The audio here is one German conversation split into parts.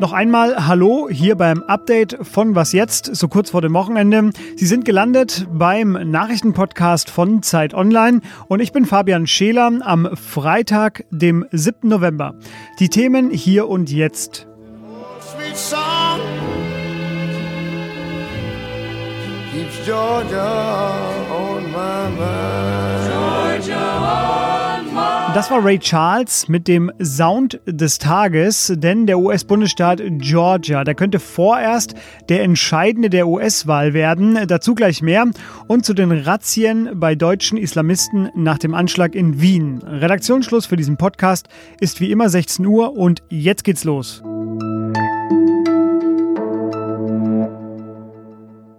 Noch einmal Hallo hier beim Update von Was jetzt, so kurz vor dem Wochenende. Sie sind gelandet beim Nachrichtenpodcast von Zeit Online und ich bin Fabian Scheler am Freitag, dem 7. November. Die Themen hier und jetzt. Georgia das war Ray Charles mit dem Sound des Tages, denn der US-Bundesstaat Georgia, der könnte vorerst der entscheidende der US-Wahl werden. Dazu gleich mehr und zu den Razzien bei deutschen Islamisten nach dem Anschlag in Wien. Redaktionsschluss für diesen Podcast ist wie immer 16 Uhr und jetzt geht's los.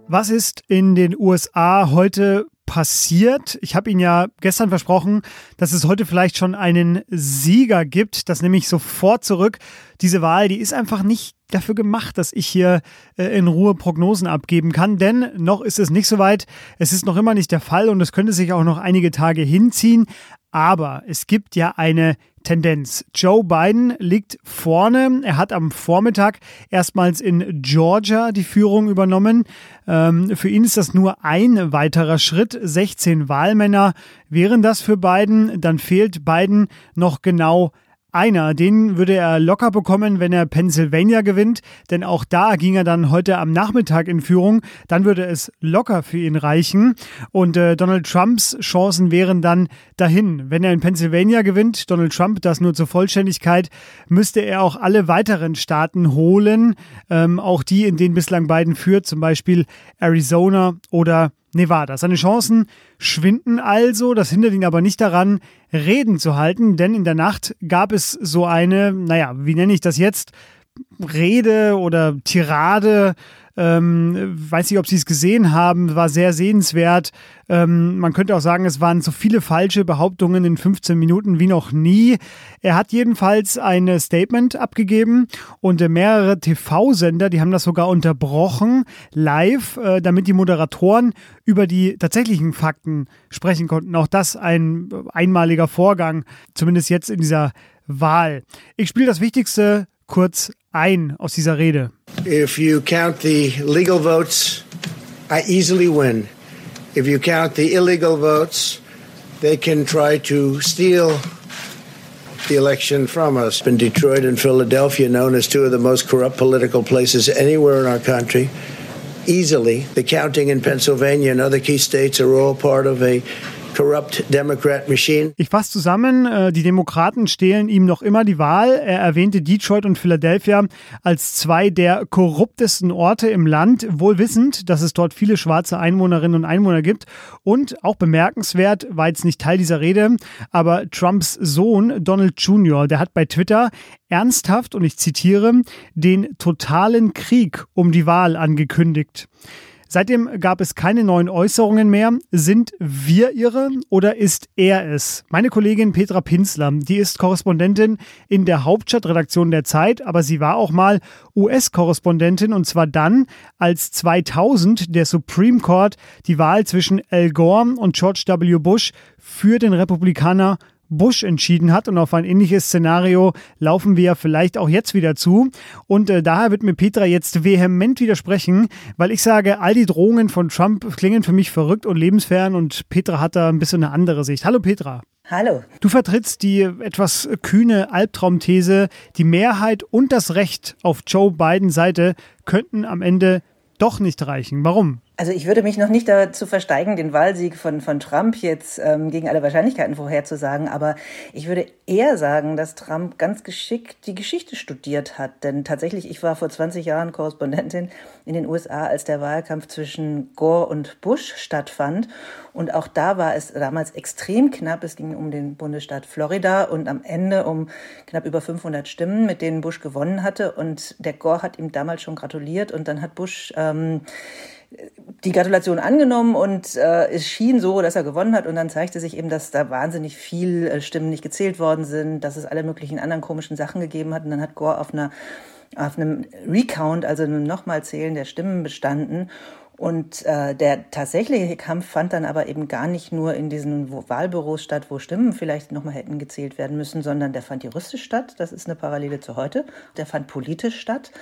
Was ist in den USA heute passiert. Ich habe Ihnen ja gestern versprochen, dass es heute vielleicht schon einen Sieger gibt. Das nehme ich sofort zurück. Diese Wahl, die ist einfach nicht dafür gemacht, dass ich hier äh, in Ruhe Prognosen abgeben kann, denn noch ist es nicht so weit. Es ist noch immer nicht der Fall und es könnte sich auch noch einige Tage hinziehen. Aber es gibt ja eine Tendenz. Joe Biden liegt vorne. Er hat am Vormittag erstmals in Georgia die Führung übernommen. Ähm, für ihn ist das nur ein weiterer Schritt. 16 Wahlmänner wären das für Biden. Dann fehlt Biden noch genau einer. Den würde er locker bekommen, wenn er Pennsylvania gewinnt, denn auch da ging er dann heute am Nachmittag in Führung. Dann würde es locker für ihn reichen und äh, Donald Trumps Chancen wären dann dahin. Wenn er in Pennsylvania gewinnt, Donald Trump, das nur zur Vollständigkeit, müsste er auch alle weiteren Staaten holen, ähm, auch die, in denen bislang Biden führt, zum Beispiel Arizona oder Nevada. Seine Chancen schwinden also, das hindert ihn aber nicht daran, Reden zu halten, denn in der Nacht gab es so eine, naja, wie nenne ich das jetzt, Rede oder Tirade ähm, weiß nicht, ob Sie es gesehen haben, war sehr sehenswert. Ähm, man könnte auch sagen, es waren so viele falsche Behauptungen in 15 Minuten wie noch nie. Er hat jedenfalls ein Statement abgegeben und äh, mehrere TV-Sender, die haben das sogar unterbrochen, live, äh, damit die Moderatoren über die tatsächlichen Fakten sprechen konnten. Auch das ein einmaliger Vorgang, zumindest jetzt in dieser Wahl. Ich spiele das Wichtigste kurz ein aus dieser Rede. If you count the legal votes, I easily win. If you count the illegal votes, they can try to steal the election from us. In Detroit and Philadelphia, known as two of the most corrupt political places anywhere in our country, easily. The counting in Pennsylvania and other key states are all part of a. Ich fasse zusammen, äh, die Demokraten stehlen ihm noch immer die Wahl. Er erwähnte Detroit und Philadelphia als zwei der korruptesten Orte im Land, wohl wissend, dass es dort viele schwarze Einwohnerinnen und Einwohner gibt. Und auch bemerkenswert, war jetzt nicht Teil dieser Rede, aber Trumps Sohn Donald Jr., der hat bei Twitter ernsthaft, und ich zitiere, den totalen Krieg um die Wahl angekündigt. Seitdem gab es keine neuen Äußerungen mehr. Sind wir irre oder ist er es? Meine Kollegin Petra Pinsler, die ist Korrespondentin in der Hauptstadtredaktion der Zeit, aber sie war auch mal US-Korrespondentin und zwar dann, als 2000 der Supreme Court die Wahl zwischen Al Gore und George W. Bush für den Republikaner Bush entschieden hat. Und auf ein ähnliches Szenario laufen wir vielleicht auch jetzt wieder zu. Und äh, daher wird mir Petra jetzt vehement widersprechen, weil ich sage, all die Drohungen von Trump klingen für mich verrückt und lebensfern und Petra hat da ein bisschen eine andere Sicht. Hallo Petra. Hallo. Du vertrittst die etwas kühne Albtraumthese, die Mehrheit und das Recht auf Joe Bidens Seite könnten am Ende doch nicht reichen. Warum? Also ich würde mich noch nicht dazu versteigen, den Wahlsieg von, von Trump jetzt ähm, gegen alle Wahrscheinlichkeiten vorherzusagen, aber ich würde eher sagen, dass Trump ganz geschickt die Geschichte studiert hat. Denn tatsächlich, ich war vor 20 Jahren Korrespondentin in den USA, als der Wahlkampf zwischen Gore und Bush stattfand. Und auch da war es damals extrem knapp. Es ging um den Bundesstaat Florida und am Ende um knapp über 500 Stimmen, mit denen Bush gewonnen hatte. Und der Gore hat ihm damals schon gratuliert und dann hat Bush... Ähm, die Gratulation angenommen und äh, es schien so, dass er gewonnen hat. Und dann zeigte sich eben, dass da wahnsinnig viel äh, Stimmen nicht gezählt worden sind, dass es alle möglichen anderen komischen Sachen gegeben hat. Und dann hat Gore auf einer auf einem Recount, also einem nochmal Zählen der Stimmen bestanden Und äh, der tatsächliche Kampf fand dann aber eben gar nicht nur in diesen Wahlbüros statt, wo Stimmen vielleicht nochmal hätten gezählt werden müssen, sondern der fand juristisch statt. Das ist eine Parallele zu heute. Der fand politisch statt.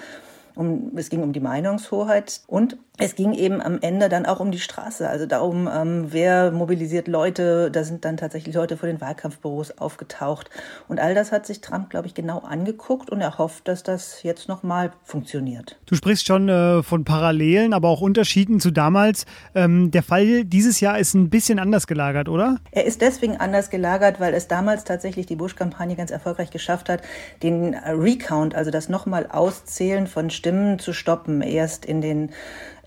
Um, es ging um die Meinungshoheit und es ging eben am Ende dann auch um die Straße, also darum, ähm, wer mobilisiert Leute. Da sind dann tatsächlich Leute vor den Wahlkampfbüros aufgetaucht. Und all das hat sich Trump, glaube ich, genau angeguckt und er hofft, dass das jetzt nochmal funktioniert. Du sprichst schon äh, von Parallelen, aber auch Unterschieden zu damals. Ähm, der Fall dieses Jahr ist ein bisschen anders gelagert, oder? Er ist deswegen anders gelagert, weil es damals tatsächlich die Bush-Kampagne ganz erfolgreich geschafft hat, den Recount, also das nochmal Auszählen von Stimmen zu stoppen. Erst in den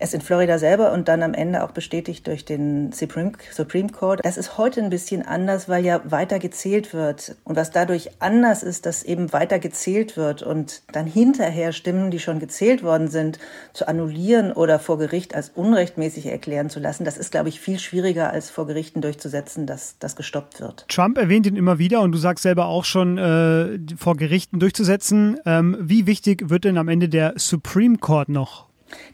Erst in Florida selber und dann am Ende auch bestätigt durch den Supreme, Supreme Court. Das ist heute ein bisschen anders, weil ja weiter gezählt wird. Und was dadurch anders ist, dass eben weiter gezählt wird und dann hinterher Stimmen, die schon gezählt worden sind, zu annullieren oder vor Gericht als unrechtmäßig erklären zu lassen, das ist, glaube ich, viel schwieriger als vor Gerichten durchzusetzen, dass das gestoppt wird. Trump erwähnt ihn immer wieder und du sagst selber auch schon, äh, vor Gerichten durchzusetzen. Ähm, wie wichtig wird denn am Ende der Supreme Court noch?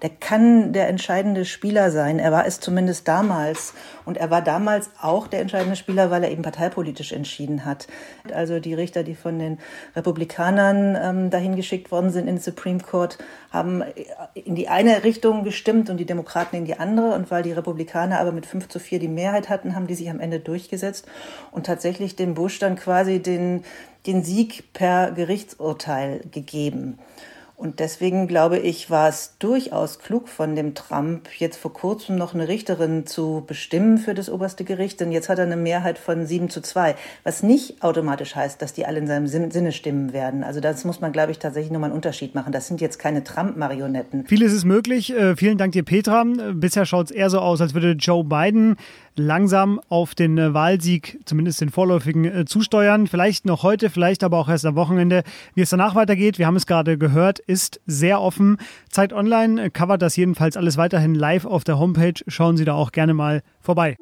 Der kann der entscheidende Spieler sein. Er war es zumindest damals. Und er war damals auch der entscheidende Spieler, weil er eben parteipolitisch entschieden hat. Also die Richter, die von den Republikanern ähm, dahin geschickt worden sind in den Supreme Court, haben in die eine Richtung gestimmt und die Demokraten in die andere. Und weil die Republikaner aber mit 5 zu 4 die Mehrheit hatten, haben die sich am Ende durchgesetzt und tatsächlich dem Bush dann quasi den, den Sieg per Gerichtsurteil gegeben. Und deswegen glaube ich, war es durchaus klug von dem Trump, jetzt vor kurzem noch eine Richterin zu bestimmen für das oberste Gericht. Denn jetzt hat er eine Mehrheit von sieben zu zwei, was nicht automatisch heißt, dass die alle in seinem Sinne stimmen werden. Also das muss man, glaube ich, tatsächlich nochmal einen Unterschied machen. Das sind jetzt keine Trump-Marionetten. Vieles ist möglich. Äh, vielen Dank dir, Petra. Bisher schaut es eher so aus, als würde Joe Biden langsam auf den äh, Wahlsieg, zumindest den vorläufigen, äh, zusteuern. Vielleicht noch heute, vielleicht aber auch erst am Wochenende. Wie es danach weitergeht, wir haben es gerade gehört, ist sehr offen. Zeit Online covert das jedenfalls alles weiterhin live auf der Homepage. Schauen Sie da auch gerne mal vorbei.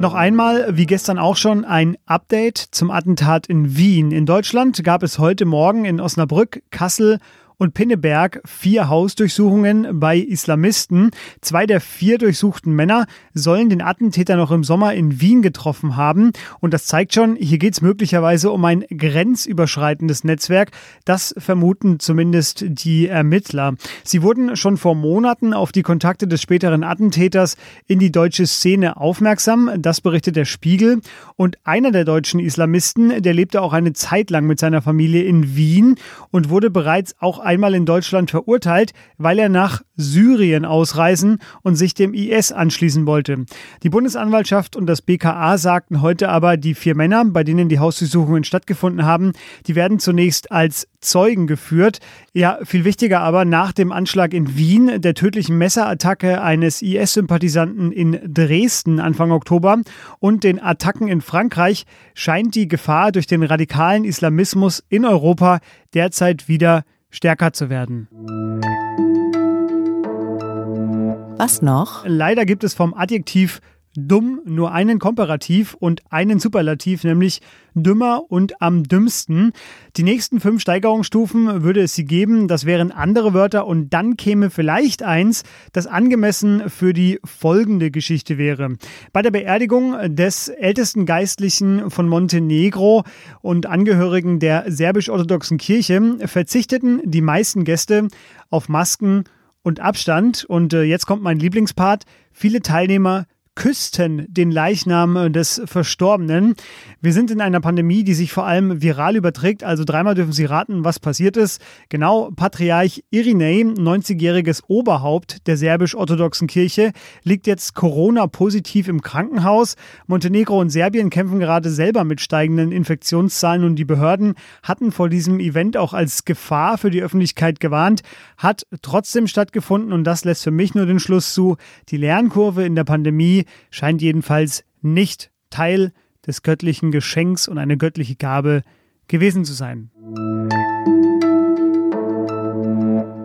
Noch einmal, wie gestern auch schon, ein Update zum Attentat in Wien. In Deutschland gab es heute Morgen in Osnabrück, Kassel und Pinneberg vier Hausdurchsuchungen bei Islamisten. Zwei der vier durchsuchten Männer sollen den Attentäter noch im Sommer in Wien getroffen haben. Und das zeigt schon, hier geht es möglicherweise um ein grenzüberschreitendes Netzwerk. Das vermuten zumindest die Ermittler. Sie wurden schon vor Monaten auf die Kontakte des späteren Attentäters in die deutsche Szene aufmerksam. Das berichtet der Spiegel. Und einer der deutschen Islamisten, der lebte auch eine Zeit lang mit seiner Familie in Wien und wurde bereits auch einmal in Deutschland verurteilt, weil er nach Syrien ausreisen und sich dem IS anschließen wollte. Die Bundesanwaltschaft und das BKA sagten heute aber, die vier Männer, bei denen die Hausdurchsuchungen stattgefunden haben, die werden zunächst als Zeugen geführt. Ja, viel wichtiger aber nach dem Anschlag in Wien, der tödlichen Messerattacke eines IS-Sympathisanten in Dresden Anfang Oktober und den Attacken in Frankreich scheint die Gefahr durch den radikalen Islamismus in Europa derzeit wieder stärker zu werden. Was noch? Leider gibt es vom Adjektiv dumm nur einen Komparativ und einen Superlativ, nämlich dümmer und am dümmsten. Die nächsten fünf Steigerungsstufen würde es sie geben, das wären andere Wörter und dann käme vielleicht eins, das angemessen für die folgende Geschichte wäre. Bei der Beerdigung des ältesten Geistlichen von Montenegro und Angehörigen der serbisch-orthodoxen Kirche verzichteten die meisten Gäste auf Masken und Abstand. Und äh, jetzt kommt mein Lieblingspart. Viele Teilnehmer küssten den Leichnam des Verstorbenen. Wir sind in einer Pandemie, die sich vor allem viral überträgt. Also dreimal dürfen Sie raten, was passiert ist. Genau, Patriarch Irinei, 90-jähriges Oberhaupt der serbisch-orthodoxen Kirche, liegt jetzt Corona-positiv im Krankenhaus. Montenegro und Serbien kämpfen gerade selber mit steigenden Infektionszahlen und die Behörden hatten vor diesem Event auch als Gefahr für die Öffentlichkeit gewarnt, hat trotzdem stattgefunden und das lässt für mich nur den Schluss zu, die Lernkurve in der Pandemie scheint jedenfalls nicht Teil des göttlichen Geschenks und eine göttliche Gabe gewesen zu sein.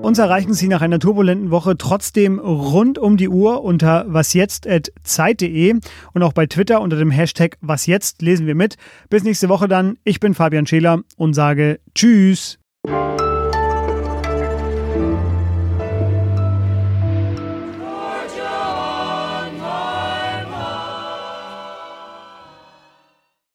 Uns erreichen Sie nach einer turbulenten Woche trotzdem rund um die Uhr unter wasjetzt.zeit.de und auch bei Twitter unter dem Hashtag wasjetzt lesen wir mit. Bis nächste Woche dann. Ich bin Fabian Scheler und sage Tschüss.